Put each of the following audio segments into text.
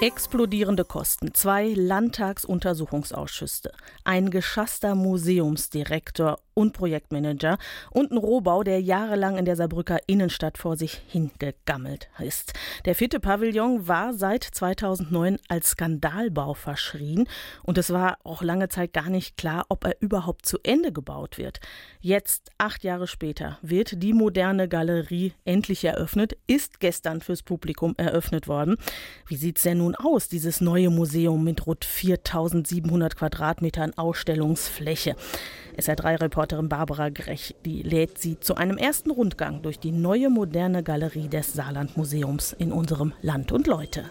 Explodierende Kosten, zwei Landtagsuntersuchungsausschüsse, ein geschasster Museumsdirektor und Projektmanager und ein Rohbau, der jahrelang in der Saarbrücker Innenstadt vor sich hingegammelt ist. Der vierte Pavillon war seit 2009 als Skandalbau verschrien und es war auch lange Zeit gar nicht klar, ob er überhaupt zu Ende gebaut wird. Jetzt, acht Jahre später, wird die moderne Galerie endlich eröffnet, ist gestern fürs Publikum eröffnet worden. Wie sieht's denn nun aus, dieses neue Museum mit rund 4700 Quadratmetern Ausstellungsfläche? SR3-Reporterin Barbara Grech, die lädt sie zu einem ersten Rundgang durch die neue moderne Galerie des Saarlandmuseums in unserem Land und Leute.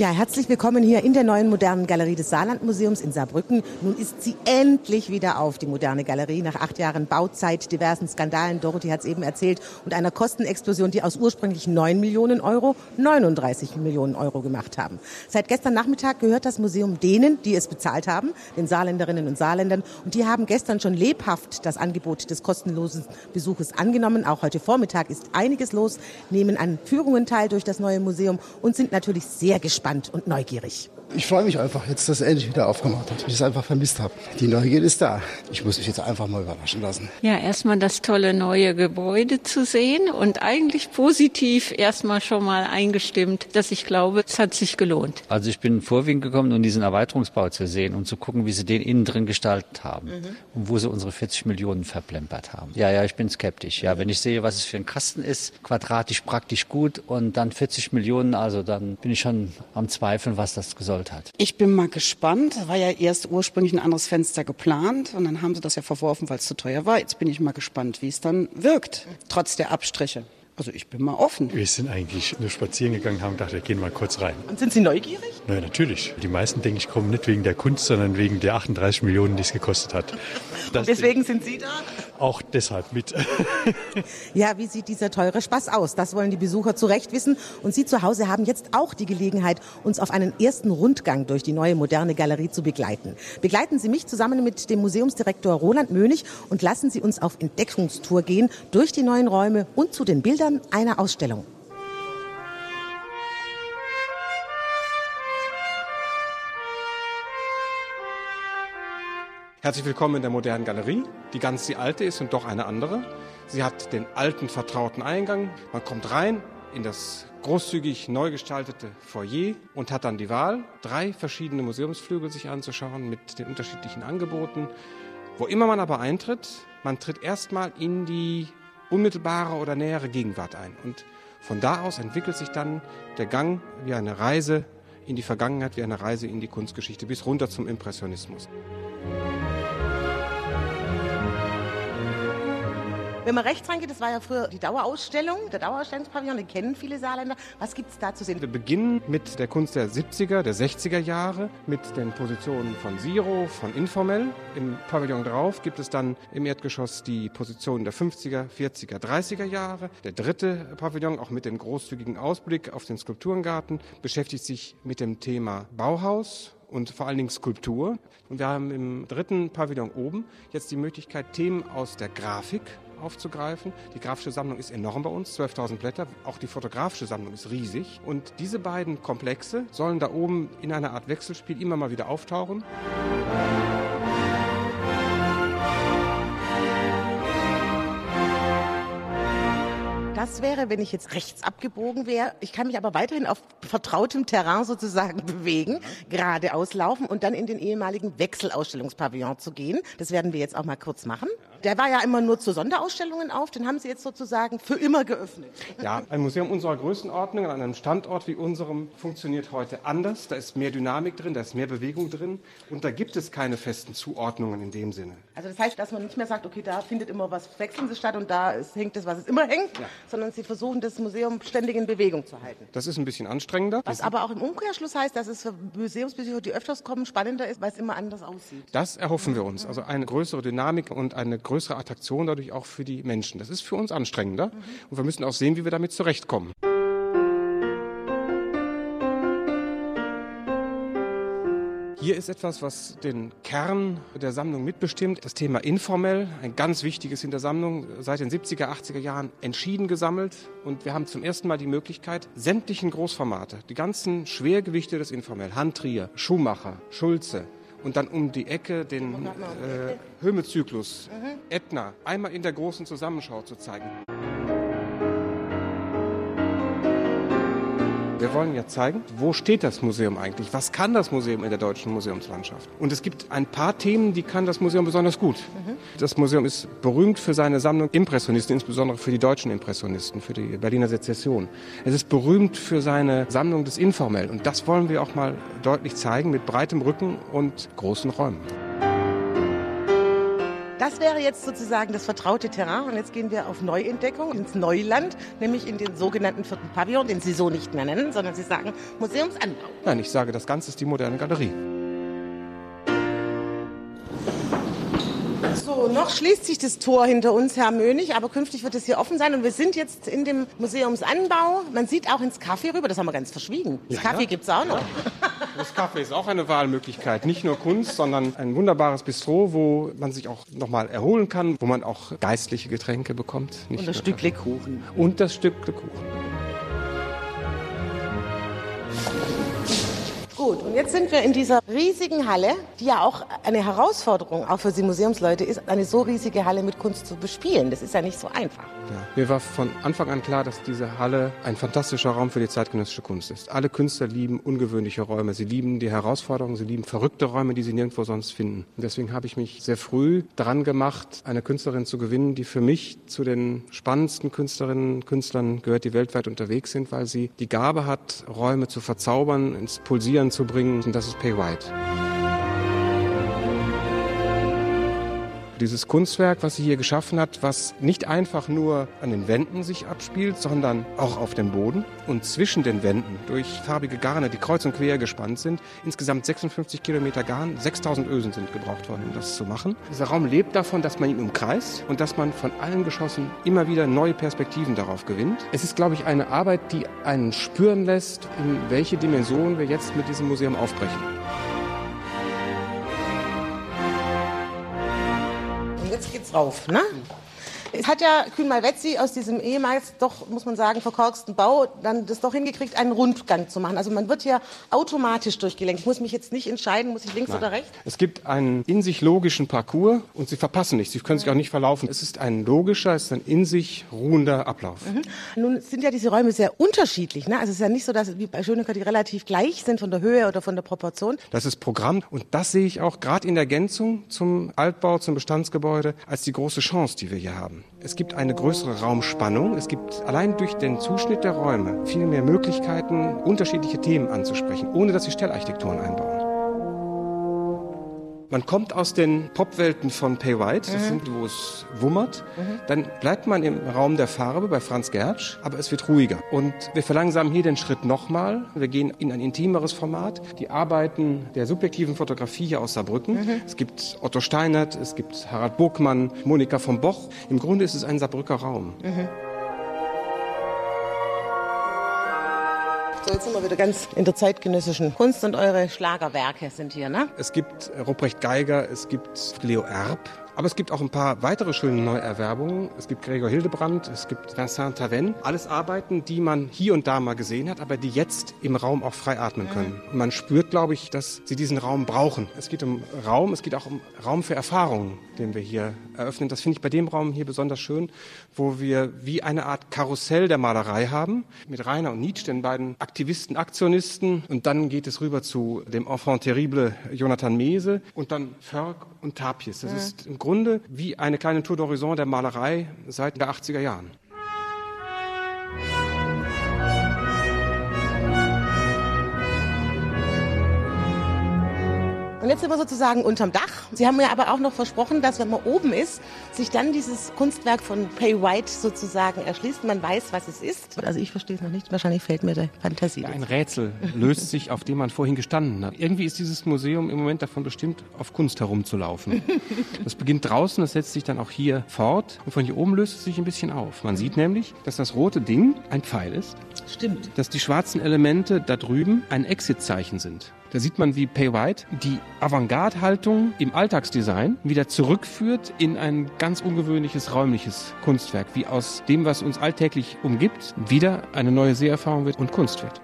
Ja, herzlich willkommen hier in der neuen modernen Galerie des Saarlandmuseums in Saarbrücken. Nun ist sie endlich wieder auf, die moderne Galerie, nach acht Jahren Bauzeit, diversen Skandalen, Dorothy hat es eben erzählt, und einer Kostenexplosion, die aus ursprünglich 9 Millionen Euro 39 Millionen Euro gemacht haben. Seit gestern Nachmittag gehört das Museum denen, die es bezahlt haben, den Saarländerinnen und Saarländern, und die haben gestern schon lebhaft das Angebot des kostenlosen Besuches angenommen. Auch heute Vormittag ist einiges los, nehmen an Führungen teil durch das neue Museum und sind natürlich sehr gespannt und neugierig. Ich freue mich einfach jetzt, dass es endlich wieder aufgemacht hat. Ich es einfach vermisst habe. Die Neugier ist da. Ich muss mich jetzt einfach mal überraschen lassen. Ja, erstmal das tolle neue Gebäude zu sehen und eigentlich positiv erstmal schon mal eingestimmt, dass ich glaube, es hat sich gelohnt. Also ich bin vorwiegend gekommen, um diesen Erweiterungsbau zu sehen und zu gucken, wie sie den innen drin gestaltet haben mhm. und wo sie unsere 40 Millionen verplempert haben. Ja, ja, ich bin skeptisch. Ja, wenn ich sehe, was es für ein Kasten ist, quadratisch praktisch gut und dann 40 Millionen, also dann bin ich schon am Zweifeln, was das soll gewollt hat. Ich bin mal gespannt. War ja erst ursprünglich ein anderes Fenster geplant und dann haben sie das ja verworfen, weil es zu teuer war. Jetzt bin ich mal gespannt, wie es dann wirkt, trotz der Abstriche. Also ich bin mal offen. Wir sind eigentlich nur spazieren gegangen, haben gedacht, wir gehen mal kurz rein. Und sind Sie neugierig? Nein, natürlich. Die meisten, denke ich, kommen nicht wegen der Kunst, sondern wegen der 38 Millionen, die es gekostet hat. Deswegen sind Sie da? Auch deshalb mit. ja, wie sieht dieser teure Spaß aus? Das wollen die Besucher zu Recht wissen. Und Sie zu Hause haben jetzt auch die Gelegenheit, uns auf einen ersten Rundgang durch die neue moderne Galerie zu begleiten. Begleiten Sie mich zusammen mit dem Museumsdirektor Roland Mönig und lassen Sie uns auf Entdeckungstour gehen durch die neuen Räume und zu den Bildern einer Ausstellung. Herzlich willkommen in der modernen Galerie, die ganz die alte ist und doch eine andere. Sie hat den alten vertrauten Eingang. Man kommt rein in das großzügig neu gestaltete Foyer und hat dann die Wahl, drei verschiedene Museumsflügel sich anzuschauen mit den unterschiedlichen Angeboten. Wo immer man aber eintritt, man tritt erstmal in die unmittelbare oder nähere Gegenwart ein. Und von da aus entwickelt sich dann der Gang wie eine Reise in die Vergangenheit, wie eine Reise in die Kunstgeschichte bis runter zum Impressionismus. Wenn man rechts reingeht, das war ja früher die Dauerausstellung, der Dauerausstellungspavillon, den kennen viele Saarländer. Was gibt es da zu sehen? Wir beginnen mit der Kunst der 70er, der 60er Jahre, mit den Positionen von Siro, von Informell. Im Pavillon drauf gibt es dann im Erdgeschoss die Positionen der 50er, 40er, 30er Jahre. Der dritte Pavillon, auch mit dem großzügigen Ausblick auf den Skulpturengarten, beschäftigt sich mit dem Thema Bauhaus und vor allen Dingen Skulptur. Und wir haben im dritten Pavillon oben jetzt die Möglichkeit, Themen aus der Grafik aufzugreifen. Die grafische Sammlung ist enorm bei uns, 12.000 Blätter. Auch die fotografische Sammlung ist riesig. Und diese beiden Komplexe sollen da oben in einer Art Wechselspiel immer mal wieder auftauchen. Das wäre, wenn ich jetzt rechts abgebogen wäre. Ich kann mich aber weiterhin auf vertrautem Terrain sozusagen bewegen, geradeaus laufen und dann in den ehemaligen Wechselausstellungspavillon zu gehen. Das werden wir jetzt auch mal kurz machen. Der war ja immer nur zu Sonderausstellungen auf, den haben Sie jetzt sozusagen für immer geöffnet. Ja, ein Museum unserer Größenordnung an einem Standort wie unserem funktioniert heute anders. Da ist mehr Dynamik drin, da ist mehr Bewegung drin und da gibt es keine festen Zuordnungen in dem Sinne. Also das heißt, dass man nicht mehr sagt, okay, da findet immer was Wechselndes statt und da ist, hängt es, was es immer hängt, ja. sondern Sie versuchen, das Museum ständig in Bewegung zu halten. Das ist ein bisschen anstrengender. Was aber auch im Umkehrschluss heißt, dass es für Museumsbesucher, die öfters kommen, spannender ist, weil es immer anders aussieht. Das erhoffen wir uns. Also eine größere Dynamik und eine größere Attraktion dadurch auch für die Menschen. Das ist für uns anstrengender mhm. und wir müssen auch sehen, wie wir damit zurechtkommen. Hier ist etwas, was den Kern der Sammlung mitbestimmt. Das Thema informell, ein ganz wichtiges in der Sammlung, seit den 70er, 80er Jahren entschieden gesammelt. Und wir haben zum ersten Mal die Möglichkeit, sämtlichen Großformate, die ganzen Schwergewichte des Informell, Handtrier, Schumacher, Schulze, und dann um die Ecke den äh, Hömezyklus, Ätna, einmal in der großen Zusammenschau zu zeigen. Wir wollen ja zeigen, wo steht das Museum eigentlich? Was kann das Museum in der deutschen Museumslandschaft? Und es gibt ein paar Themen, die kann das Museum besonders gut. Das Museum ist berühmt für seine Sammlung Impressionisten, insbesondere für die deutschen Impressionisten, für die Berliner Sezession. Es ist berühmt für seine Sammlung des Informell. Und das wollen wir auch mal deutlich zeigen mit breitem Rücken und großen Räumen. Das wäre jetzt sozusagen das vertraute Terrain. Und jetzt gehen wir auf Neuentdeckung ins Neuland, nämlich in den sogenannten vierten Pavillon, den Sie so nicht mehr nennen, sondern Sie sagen Museumsanbau. Nein, ich sage, das Ganze ist die moderne Galerie. So, noch schließt sich das Tor hinter uns, Herr Mönig, aber künftig wird es hier offen sein. Und wir sind jetzt in dem Museumsanbau. Man sieht auch ins Café rüber, das haben wir ganz verschwiegen. Das Ja, Kaffee ja. gibt's auch noch. Das Café ist auch eine Wahlmöglichkeit. Nicht nur Kunst, sondern ein wunderbares Bistro, wo man sich auch nochmal erholen kann, wo man auch geistliche Getränke bekommt. Nicht Und das nur Stückle Kaffee. Kuchen. Und das Stückle Kuchen. Und jetzt sind wir in dieser riesigen Halle, die ja auch eine Herausforderung, auch für Sie Museumsleute ist, eine so riesige Halle mit Kunst zu bespielen. Das ist ja nicht so einfach. Ja. Mir war von Anfang an klar, dass diese Halle ein fantastischer Raum für die zeitgenössische Kunst ist. Alle Künstler lieben ungewöhnliche Räume. Sie lieben die Herausforderungen, sie lieben verrückte Räume, die sie nirgendwo sonst finden. Und deswegen habe ich mich sehr früh dran gemacht, eine Künstlerin zu gewinnen, die für mich zu den spannendsten Künstlerinnen und Künstlern gehört, die weltweit unterwegs sind, weil sie die Gabe hat, Räume zu verzaubern, ins Pulsieren zu bringen. Und das ist Pay White. Dieses Kunstwerk, was sie hier geschaffen hat, was nicht einfach nur an den Wänden sich abspielt, sondern auch auf dem Boden und zwischen den Wänden durch farbige Garne, die kreuz und quer gespannt sind. Insgesamt 56 Kilometer Garn, 6000 Ösen sind gebraucht worden, um das zu machen. Dieser Raum lebt davon, dass man ihn umkreist und dass man von allen Geschossen immer wieder neue Perspektiven darauf gewinnt. Es ist, glaube ich, eine Arbeit, die einen spüren lässt, in welche Dimension wir jetzt mit diesem Museum aufbrechen. Und jetzt geht's rauf, ne? Es hat ja Kühn Malvezzi aus diesem ehemals doch, muss man sagen, verkorksten Bau dann das doch hingekriegt, einen Rundgang zu machen. Also man wird hier automatisch durchgelenkt. Ich muss mich jetzt nicht entscheiden, muss ich links oder rechts? Es gibt einen in sich logischen Parcours und Sie verpassen nicht. Sie können sich auch nicht verlaufen. Es ist ein logischer, es ist ein in sich ruhender Ablauf. Nun sind ja diese Räume sehr unterschiedlich. Ne? Also es ist ja nicht so, dass wie bei Schönecker die relativ gleich sind von der Höhe oder von der Proportion. Das ist Programm und das sehe ich auch gerade in der Ergänzung zum Altbau, zum Bestandsgebäude als die große Chance, die wir hier haben. Es gibt eine größere Raumspannung. Es gibt allein durch den Zuschnitt der Räume viel mehr Möglichkeiten, unterschiedliche Themen anzusprechen, ohne dass sie Stellarchitekturen einbauen. Man kommt aus den Popwelten von Pay White, das sind, wo es wummert. Dann bleibt man im Raum der Farbe bei Franz Gertsch, aber es wird ruhiger. Und wir verlangsamen hier den Schritt nochmal. Wir gehen in ein intimeres Format. Die Arbeiten der subjektiven Fotografie hier aus Saarbrücken. Es gibt Otto Steinert, es gibt Harald Burgmann, Monika von Boch. Im Grunde ist es ein Saarbrücker Raum. So, jetzt sind wir wieder ganz in der zeitgenössischen Kunst und eure Schlagerwerke sind hier, ne? Es gibt Ruprecht Geiger, es gibt Leo Erb, aber es gibt auch ein paar weitere schöne Neuerwerbungen. Es gibt Gregor Hildebrand, es gibt Vincent Taven. Alles Arbeiten, die man hier und da mal gesehen hat, aber die jetzt im Raum auch frei atmen können. Und man spürt, glaube ich, dass sie diesen Raum brauchen. Es geht um Raum, es geht auch um Raum für Erfahrungen, den wir hier eröffnen. Das finde ich bei dem Raum hier besonders schön, wo wir wie eine Art Karussell der Malerei haben, mit Rainer und Nietzsche, den beiden Aktivisten, Aktionisten. Und dann geht es rüber zu dem Enfant terrible Jonathan Mese und dann Förg und Tapies. Das ist im Grunde wie eine kleine Tour d'Horizon der Malerei seit den 80er Jahren. Jetzt sind wir sozusagen unterm Dach. Sie haben mir aber auch noch versprochen, dass wenn man oben ist, sich dann dieses Kunstwerk von Pay White sozusagen erschließt. Man weiß, was es ist. Also ich verstehe es noch nicht. Wahrscheinlich fehlt mir die Fantasie. Ein Rätsel löst sich, auf dem man vorhin gestanden hat. Irgendwie ist dieses Museum im Moment davon bestimmt, auf Kunst herumzulaufen. Das beginnt draußen, das setzt sich dann auch hier fort und von hier oben löst es sich ein bisschen auf. Man sieht nämlich, dass das rote Ding ein Pfeil ist Stimmt. dass die schwarzen Elemente da drüben ein Exit-Zeichen sind. Da sieht man, wie Pay White die Avantgarde-Haltung im Alltagsdesign wieder zurückführt in ein ganz ungewöhnliches räumliches Kunstwerk, wie aus dem, was uns alltäglich umgibt, wieder eine neue Seherfahrung wird und Kunst wird.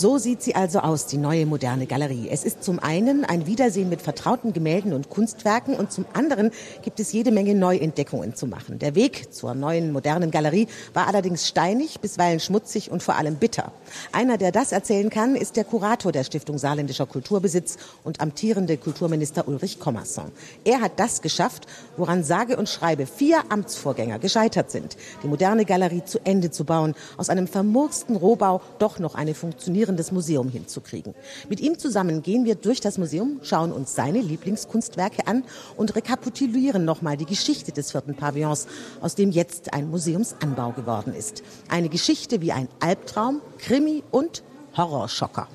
So sieht sie also aus, die neue moderne Galerie. Es ist zum einen ein Wiedersehen mit vertrauten Gemälden und Kunstwerken und zum anderen gibt es jede Menge Neuentdeckungen zu machen. Der Weg zur neuen modernen Galerie war allerdings steinig, bisweilen schmutzig und vor allem bitter. Einer, der das erzählen kann, ist der Kurator der Stiftung Saarländischer Kulturbesitz und amtierende Kulturminister Ulrich Kommerson. Er hat das geschafft, woran sage und schreibe vier Amtsvorgänger gescheitert sind, die moderne Galerie zu Ende zu bauen, aus einem vermurksten Rohbau doch noch eine funktionierende faszinierendes Museum hinzukriegen. Mit ihm zusammen gehen wir durch das Museum, schauen uns seine Lieblingskunstwerke an und rekapitulieren nochmal die Geschichte des vierten Pavillons, aus dem jetzt ein Museumsanbau geworden ist. Eine Geschichte wie ein Albtraum, Krimi und Horrorschocker.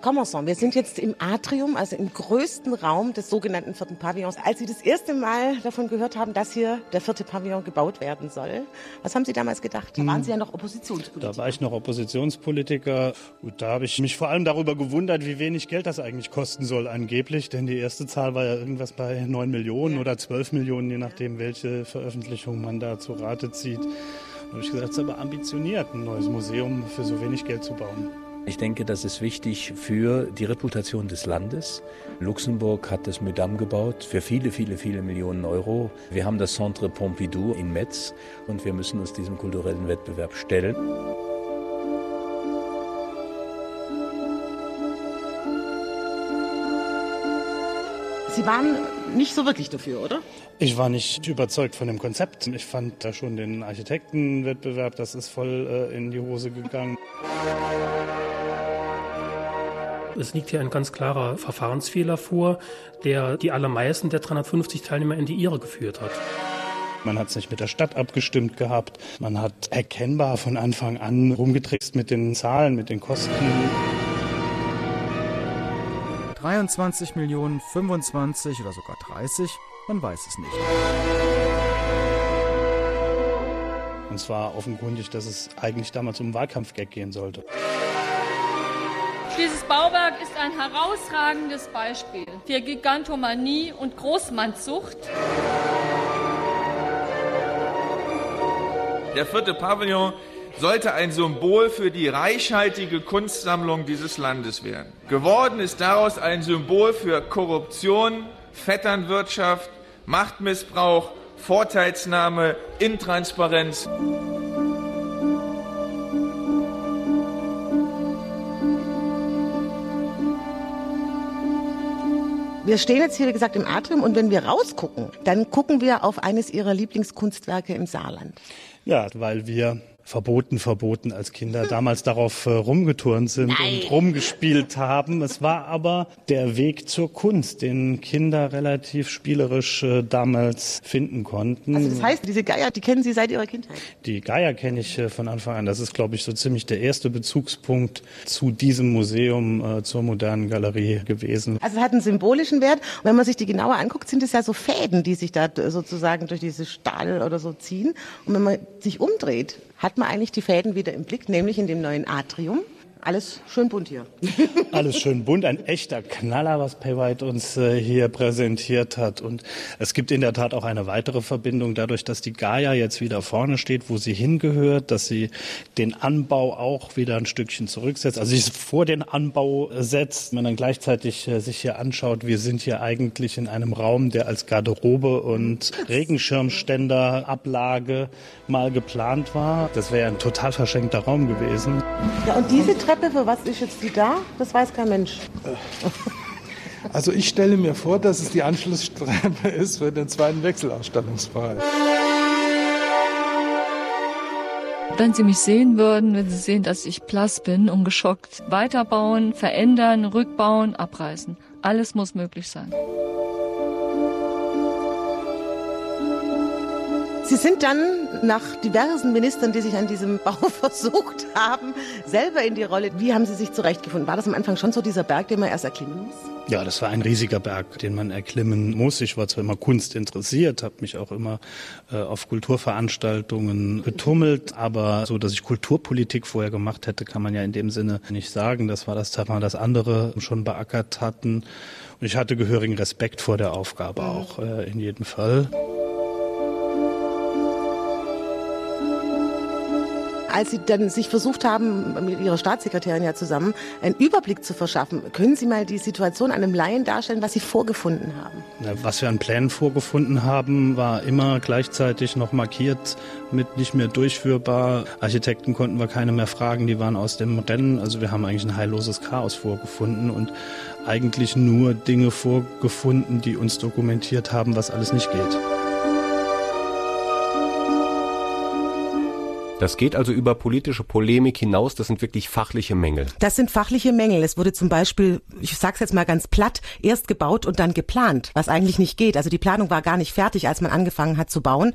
Herr wir sind jetzt im Atrium, also im größten Raum des sogenannten vierten Pavillons. Als Sie das erste Mal davon gehört haben, dass hier der vierte Pavillon gebaut werden soll, was haben Sie damals gedacht? Da waren Sie ja noch Oppositionspolitiker. Da war ich noch Oppositionspolitiker. Gut, da habe ich mich vor allem darüber gewundert, wie wenig Geld das eigentlich kosten soll angeblich. Denn die erste Zahl war ja irgendwas bei 9 Millionen ja. oder 12 Millionen, je nachdem, welche Veröffentlichung man da zu Rate zieht. Da habe ich gesagt, es ist aber ambitioniert, ein neues Museum für so wenig Geld zu bauen. Ich denke, das ist wichtig für die Reputation des Landes. Luxemburg hat das Müdam gebaut für viele, viele, viele Millionen Euro. Wir haben das Centre Pompidou in Metz und wir müssen uns diesem kulturellen Wettbewerb stellen. Sie waren nicht so wirklich dafür, oder? Ich war nicht überzeugt von dem Konzept. Ich fand da schon den Architektenwettbewerb, das ist voll äh, in die Hose gegangen. Es liegt hier ein ganz klarer Verfahrensfehler vor, der die allermeisten der 350 Teilnehmer in die Irre geführt hat. Man hat es nicht mit der Stadt abgestimmt gehabt. Man hat erkennbar von Anfang an rumgetrickst mit den Zahlen, mit den Kosten. 23 Millionen, 25 oder sogar 30, man weiß es nicht. Und zwar offenkundig, dass es eigentlich damals um Wahlkampfgag gehen sollte. Dieses Bauwerk ist ein herausragendes Beispiel für Gigantomanie und Großmannssucht. Der vierte Pavillon sollte ein Symbol für die reichhaltige Kunstsammlung dieses Landes werden. Geworden ist daraus ein Symbol für Korruption, Vetternwirtschaft, Machtmissbrauch, Vorteilsnahme, Intransparenz. Wir stehen jetzt hier, wie gesagt, im Atrium und wenn wir rausgucken, dann gucken wir auf eines Ihrer Lieblingskunstwerke im Saarland. Ja, weil wir verboten, verboten als Kinder damals darauf äh, rumgeturnt sind Nein. und rumgespielt haben. Es war aber der Weg zur Kunst, den Kinder relativ spielerisch äh, damals finden konnten. Also das heißt, diese Geier, die kennen Sie seit Ihrer Kindheit? Die Geier kenne ich äh, von Anfang an. Das ist, glaube ich, so ziemlich der erste Bezugspunkt zu diesem Museum, äh, zur modernen Galerie gewesen. Also es hat einen symbolischen Wert. Und wenn man sich die genauer anguckt, sind es ja so Fäden, die sich da sozusagen durch diese Stahl oder so ziehen. Und wenn man sich umdreht, hat man eigentlich die Fäden wieder im Blick, nämlich in dem neuen Atrium. Alles schön bunt hier. Alles schön bunt, ein echter Knaller, was Paywhite uns äh, hier präsentiert hat. Und es gibt in der Tat auch eine weitere Verbindung, dadurch, dass die Gaia jetzt wieder vorne steht, wo sie hingehört, dass sie den Anbau auch wieder ein Stückchen zurücksetzt, also sich vor den Anbau setzt. Wenn man dann gleichzeitig äh, sich hier anschaut, wir sind hier eigentlich in einem Raum, der als Garderobe und Regenschirmständerablage mal geplant war. Das wäre ein total verschenkter Raum gewesen. Ja, und diese Treppe, für was ist jetzt die da? Das weiß kein Mensch. Also ich stelle mir vor, dass es die Anschlusstreppe ist für den zweiten Wechselausstattungsbereich. Wenn Sie mich sehen würden, würden Sie sehen, dass ich blass bin und geschockt. Weiterbauen, verändern, rückbauen, abreißen. Alles muss möglich sein. Sie sind dann nach diversen Ministern, die sich an diesem Bau versucht haben, selber in die Rolle. Wie haben Sie sich zurechtgefunden? War das am Anfang schon so dieser Berg, den man erst erklimmen muss? Ja, das war ein riesiger Berg, den man erklimmen muss. Ich war zwar immer Kunst interessiert, habe mich auch immer äh, auf Kulturveranstaltungen betummelt, aber so, dass ich Kulturpolitik vorher gemacht hätte, kann man ja in dem Sinne nicht sagen. Das war das Thema, das andere schon beackert hatten. Und ich hatte gehörigen Respekt vor der Aufgabe auch, äh, in jedem Fall. Als Sie dann sich versucht haben, mit Ihrer Staatssekretärin ja zusammen, einen Überblick zu verschaffen, können Sie mal die Situation einem Laien darstellen, was Sie vorgefunden haben? Was wir an Plänen vorgefunden haben, war immer gleichzeitig noch markiert mit nicht mehr durchführbar. Architekten konnten wir keine mehr fragen, die waren aus dem Rennen. Also wir haben eigentlich ein heilloses Chaos vorgefunden und eigentlich nur Dinge vorgefunden, die uns dokumentiert haben, was alles nicht geht. Das geht also über politische Polemik hinaus. Das sind wirklich fachliche Mängel. Das sind fachliche Mängel. Es wurde zum Beispiel, ich sag's jetzt mal ganz platt, erst gebaut und dann geplant, was eigentlich nicht geht. Also die Planung war gar nicht fertig, als man angefangen hat zu bauen.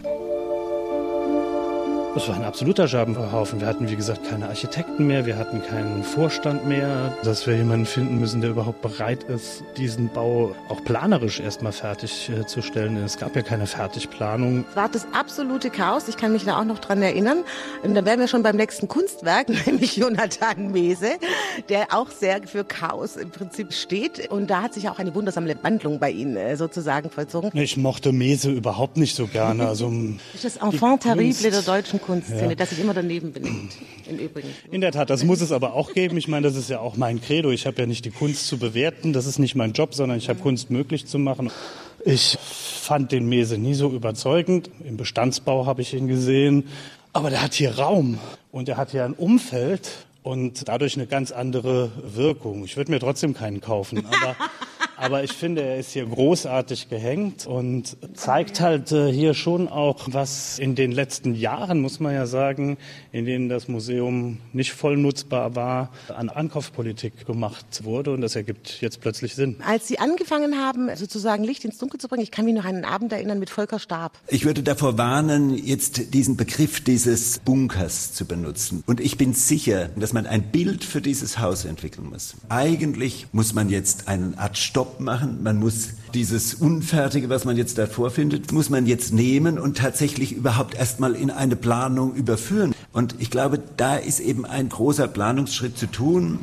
Es war ein absoluter Scherbenhaufen. Wir hatten, wie gesagt, keine Architekten mehr, wir hatten keinen Vorstand mehr, dass wir jemanden finden müssen, der überhaupt bereit ist, diesen Bau auch planerisch erstmal fertigzustellen. Es gab ja keine Fertigplanung. Es war das absolute Chaos. Ich kann mich da auch noch dran erinnern. Und dann wären wir schon beim nächsten Kunstwerk, nämlich Jonathan Mese, der auch sehr für Chaos im Prinzip steht. Und da hat sich auch eine wundersame Wandlung bei Ihnen äh, sozusagen vollzogen. Ich mochte Mese überhaupt nicht so gerne. Also, das Enfant terrible der deutschen Kunstszene, ja. das sich immer daneben benimmt, im Übrigen. In der Tat, das muss es aber auch geben. Ich meine, das ist ja auch mein Credo. Ich habe ja nicht die Kunst zu bewerten, das ist nicht mein Job, sondern ich habe Kunst möglich zu machen. Ich fand den Mese nie so überzeugend. Im Bestandsbau habe ich ihn gesehen. Aber der hat hier Raum und er hat hier ein Umfeld und dadurch eine ganz andere Wirkung. Ich würde mir trotzdem keinen kaufen, aber Aber ich finde, er ist hier großartig gehängt und zeigt halt äh, hier schon auch, was in den letzten Jahren, muss man ja sagen, in denen das Museum nicht voll nutzbar war, an Ankaufspolitik gemacht wurde. Und das ergibt jetzt plötzlich Sinn. Als Sie angefangen haben, sozusagen Licht ins Dunkel zu bringen, ich kann mich noch an einen Abend erinnern mit Volker Stab. Ich würde davor warnen, jetzt diesen Begriff dieses Bunkers zu benutzen. Und ich bin sicher, dass man ein Bild für dieses Haus entwickeln muss. Eigentlich muss man jetzt eine Art Stopp machen. Man muss dieses Unfertige, was man jetzt da vorfindet, muss man jetzt nehmen und tatsächlich überhaupt erstmal in eine Planung überführen. Und ich glaube, da ist eben ein großer Planungsschritt zu tun,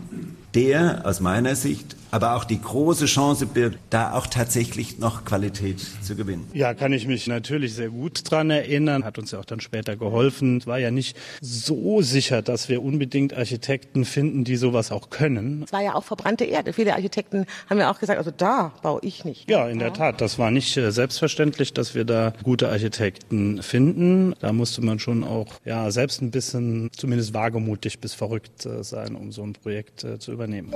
der aus meiner Sicht aber auch die große Chance birgt, da auch tatsächlich noch Qualität zu gewinnen. Ja, kann ich mich natürlich sehr gut dran erinnern. Hat uns ja auch dann später geholfen. Es war ja nicht so sicher, dass wir unbedingt Architekten finden, die sowas auch können. Es war ja auch verbrannte Erde. Viele Architekten haben ja auch gesagt, also da baue ich nicht. Ja, in der Tat. Das war nicht äh, selbstverständlich, dass wir da gute Architekten finden. Da musste man schon auch, ja, selbst ein bisschen zumindest wagemutig bis verrückt äh, sein, um so ein Projekt äh, zu übernehmen.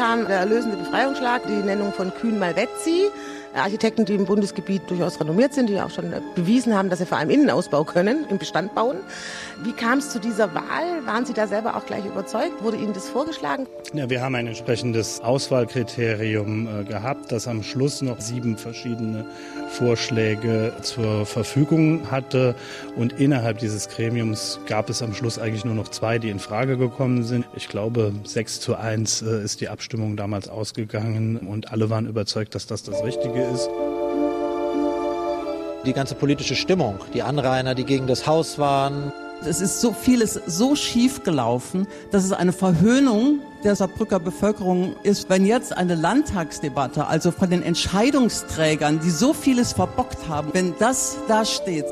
Kam der erlösende Befreiungsschlag, die Nennung von Kühn Malvezzi, Architekten, die im Bundesgebiet durchaus renommiert sind, die auch schon bewiesen haben, dass sie vor allem Innenausbau können, im Bestand bauen. Wie kam es zu dieser Wahl? Waren Sie da selber auch gleich überzeugt? Wurde Ihnen das vorgeschlagen? Ja, wir haben ein entsprechendes Auswahlkriterium äh, gehabt, das am Schluss noch sieben verschiedene Vorschläge zur Verfügung hatte. Und innerhalb dieses Gremiums gab es am Schluss eigentlich nur noch zwei, die in Frage gekommen sind. Ich glaube, sechs zu eins äh, ist die Abstimmung damals ausgegangen und alle waren überzeugt, dass das das Richtige ist. Die ganze politische Stimmung, die Anrainer, die gegen das Haus waren, es ist so vieles so schief gelaufen, dass es eine Verhöhnung der Saarbrücker Bevölkerung ist, wenn jetzt eine Landtagsdebatte, also von den Entscheidungsträgern, die so vieles verbockt haben, wenn das da steht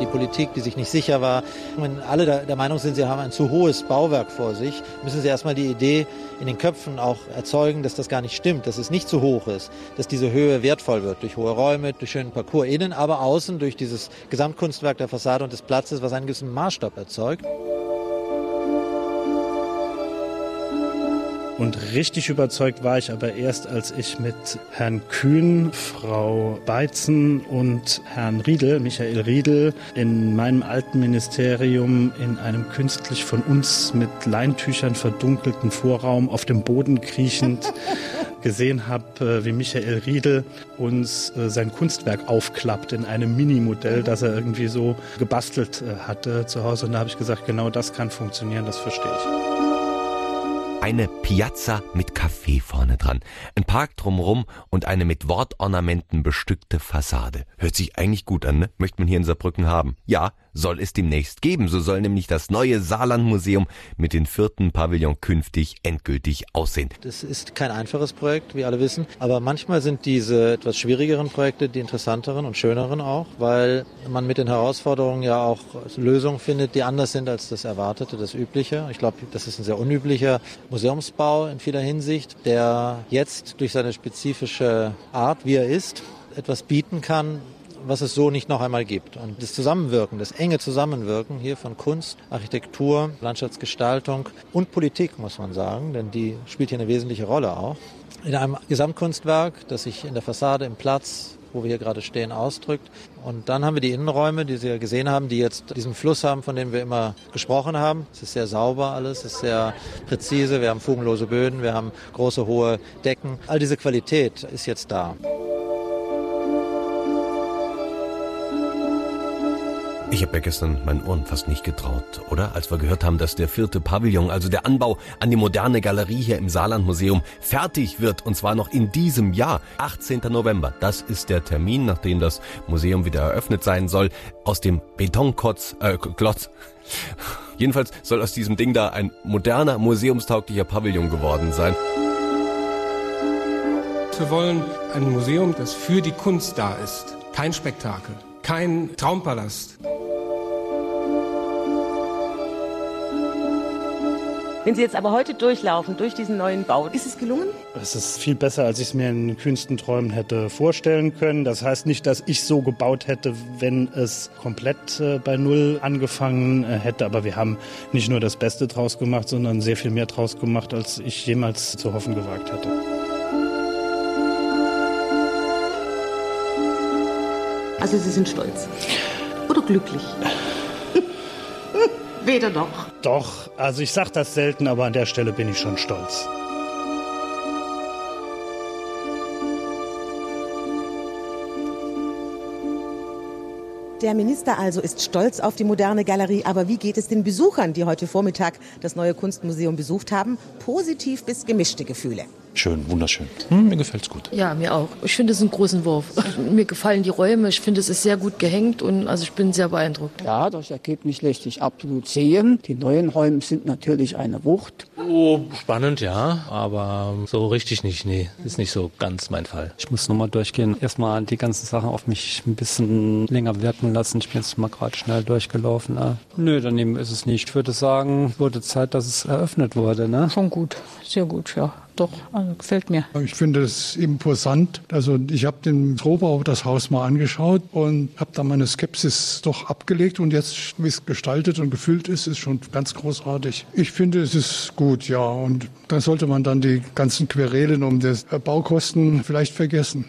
die Politik, die sich nicht sicher war. Wenn alle der, Meinung sind, sie haben ein zu hohes Bauwerk vor sich, müssen sie erstmal die Idee in den Köpfen auch erzeugen, dass das gar nicht stimmt, dass es nicht zu hoch ist, dass diese Höhe wertvoll wird durch hohe Räume, durch schönen Parcours innen, aber außen durch dieses Gesamtkunstwerk der Fassade und des Platzes, was einen gewissen Maßstab erzeugt. Und richtig überzeugt war ich aber erst, als ich mit Herrn Kühn, Frau Beizen und Herrn Riedel, Michael Riedel, in meinem alten Ministerium in einem künstlich von uns mit Leintüchern verdunkelten Vorraum auf dem Boden kriechend gesehen habe, wie Michael Riedel uns sein Kunstwerk aufklappt in einem Minimodell, das er irgendwie so gebastelt hatte zu Hause. Und da habe ich gesagt, genau das kann funktionieren, das verstehe ich. Eine Piazza mit Café vorne dran, ein Park drumrum und eine mit Wortornamenten bestückte Fassade. Hört sich eigentlich gut an, ne? Möchte man hier in Saarbrücken haben. Ja, soll es demnächst geben. So soll nämlich das neue Saarlandmuseum mit dem vierten Pavillon künftig endgültig aussehen. Das ist kein einfaches Projekt, wie alle wissen. Aber manchmal sind diese etwas schwierigeren Projekte die interessanteren und schöneren auch, weil man mit den Herausforderungen ja auch Lösungen findet, die anders sind als das Erwartete, das Übliche. Ich glaube, das ist ein sehr unüblicher Museumsbau in vieler Hinsicht, der jetzt durch seine spezifische Art, wie er ist, etwas bieten kann, was es so nicht noch einmal gibt. Und das Zusammenwirken, das enge Zusammenwirken hier von Kunst, Architektur, Landschaftsgestaltung und Politik, muss man sagen, denn die spielt hier eine wesentliche Rolle auch. In einem Gesamtkunstwerk, das sich in der Fassade, im Platz, wo wir hier gerade stehen, ausdrückt. Und dann haben wir die Innenräume, die Sie ja gesehen haben, die jetzt diesen Fluss haben, von dem wir immer gesprochen haben. Es ist sehr sauber alles, es ist sehr präzise, wir haben fugenlose Böden, wir haben große, hohe Decken. All diese Qualität ist jetzt da. Ich habe ja gestern meinen Ohren fast nicht getraut, oder? Als wir gehört haben, dass der vierte Pavillon, also der Anbau an die moderne Galerie hier im Saarlandmuseum, fertig wird. Und zwar noch in diesem Jahr, 18. November. Das ist der Termin, nachdem das Museum wieder eröffnet sein soll. Aus dem Betonkotz, äh, Klotz. Jedenfalls soll aus diesem Ding da ein moderner, museumstauglicher Pavillon geworden sein. Wir wollen ein Museum, das für die Kunst da ist. Kein Spektakel, kein Traumpalast. Wenn Sie jetzt aber heute durchlaufen, durch diesen neuen Bau, ist es gelungen? Es ist viel besser, als ich es mir in kühnsten Träumen hätte vorstellen können. Das heißt nicht, dass ich so gebaut hätte, wenn es komplett äh, bei Null angefangen äh, hätte. Aber wir haben nicht nur das Beste draus gemacht, sondern sehr viel mehr draus gemacht, als ich jemals zu hoffen gewagt hätte. Also Sie sind stolz oder glücklich? Weder noch. Doch, also ich sage das selten, aber an der Stelle bin ich schon stolz. Der Minister also ist stolz auf die moderne Galerie, aber wie geht es den Besuchern, die heute Vormittag das neue Kunstmuseum besucht haben? Positiv bis gemischte Gefühle. Schön, wunderschön. Hm, mir gefällt's gut. Ja, mir auch. Ich finde es einen großen Wurf. mir gefallen die Räume. Ich finde, es ist sehr gut gehängt und also ich bin sehr beeindruckt. Ja, das Ergebnis lässt sich absolut sehen. Die neuen Räume sind natürlich eine Wucht. Oh, spannend, ja, aber so richtig nicht. Nee, ist nicht so ganz mein Fall. Ich muss nochmal durchgehen. Erstmal die ganzen Sachen auf mich ein bisschen länger wirken lassen. Ich bin jetzt mal gerade schnell durchgelaufen. Ah. Nö, daneben ist es nicht. Ich würde sagen, wurde Zeit, dass es eröffnet wurde. Ne? Schon gut, sehr gut, ja doch, also gefällt mir. Ich finde es imposant. Also ich habe den Rohbau das Haus mal angeschaut und habe da meine Skepsis doch abgelegt und jetzt, wie es gestaltet und gefüllt ist, ist schon ganz großartig. Ich finde, es ist gut, ja. Und da sollte man dann die ganzen Querelen um die Baukosten vielleicht vergessen.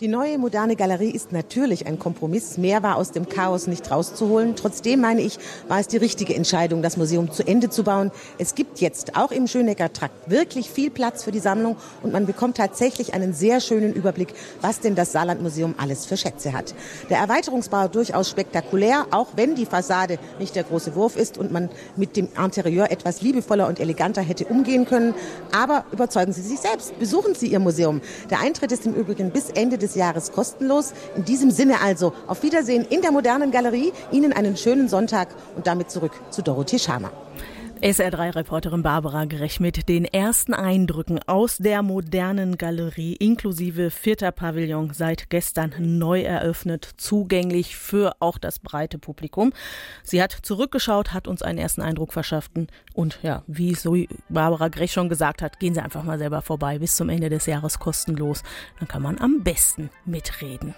Die neue moderne Galerie ist natürlich ein Kompromiss. Mehr war aus dem Chaos nicht rauszuholen. Trotzdem meine ich, war es die richtige Entscheidung, das Museum zu Ende zu bauen. Es gibt jetzt auch im Schönecker Trakt wirklich viel Platz für die Sammlung und man bekommt tatsächlich einen sehr schönen Überblick, was denn das Saarlandmuseum alles für Schätze hat. Der Erweiterungsbau durchaus spektakulär, auch wenn die Fassade nicht der große Wurf ist und man mit dem Interieur etwas liebevoller und eleganter hätte umgehen können. Aber überzeugen Sie sich selbst. Besuchen Sie Ihr Museum. Der Eintritt ist im Übrigen bis Ende des des Jahres kostenlos. In diesem Sinne also auf Wiedersehen in der modernen Galerie. Ihnen einen schönen Sonntag und damit zurück zu Dorothee Schamer. SR3-Reporterin Barbara Grech mit den ersten Eindrücken aus der modernen Galerie inklusive vierter Pavillon seit gestern neu eröffnet, zugänglich für auch das breite Publikum. Sie hat zurückgeschaut, hat uns einen ersten Eindruck verschafft und ja, wie so Barbara Grech schon gesagt hat, gehen Sie einfach mal selber vorbei bis zum Ende des Jahres kostenlos. Dann kann man am besten mitreden.